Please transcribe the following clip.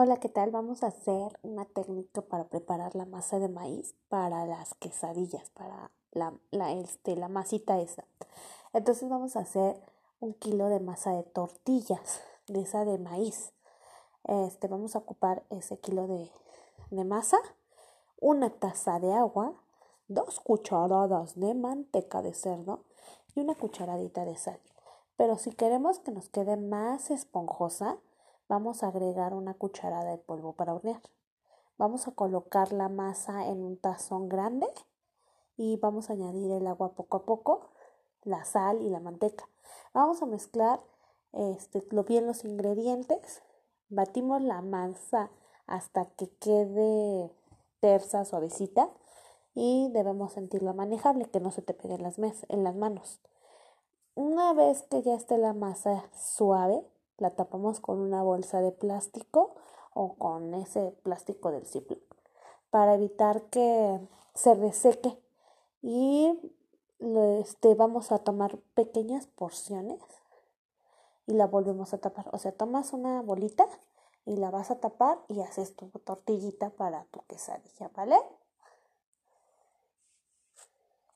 Hola, ¿qué tal? Vamos a hacer una técnica para preparar la masa de maíz para las quesadillas, para la, la, este, la masita esa. Entonces vamos a hacer un kilo de masa de tortillas, de esa de maíz. Este, vamos a ocupar ese kilo de, de masa, una taza de agua, dos cucharadas de manteca de cerdo y una cucharadita de sal. Pero si queremos que nos quede más esponjosa, vamos a agregar una cucharada de polvo para hornear. Vamos a colocar la masa en un tazón grande y vamos a añadir el agua poco a poco, la sal y la manteca. Vamos a mezclar este, bien los ingredientes. Batimos la masa hasta que quede tersa, suavecita y debemos sentirla manejable, que no se te pegue en las manos. Una vez que ya esté la masa suave, la tapamos con una bolsa de plástico o con ese plástico del Ziploc para evitar que se reseque y este, vamos a tomar pequeñas porciones y la volvemos a tapar. O sea, tomas una bolita y la vas a tapar y haces tu tortillita para tu quesadilla, ¿vale?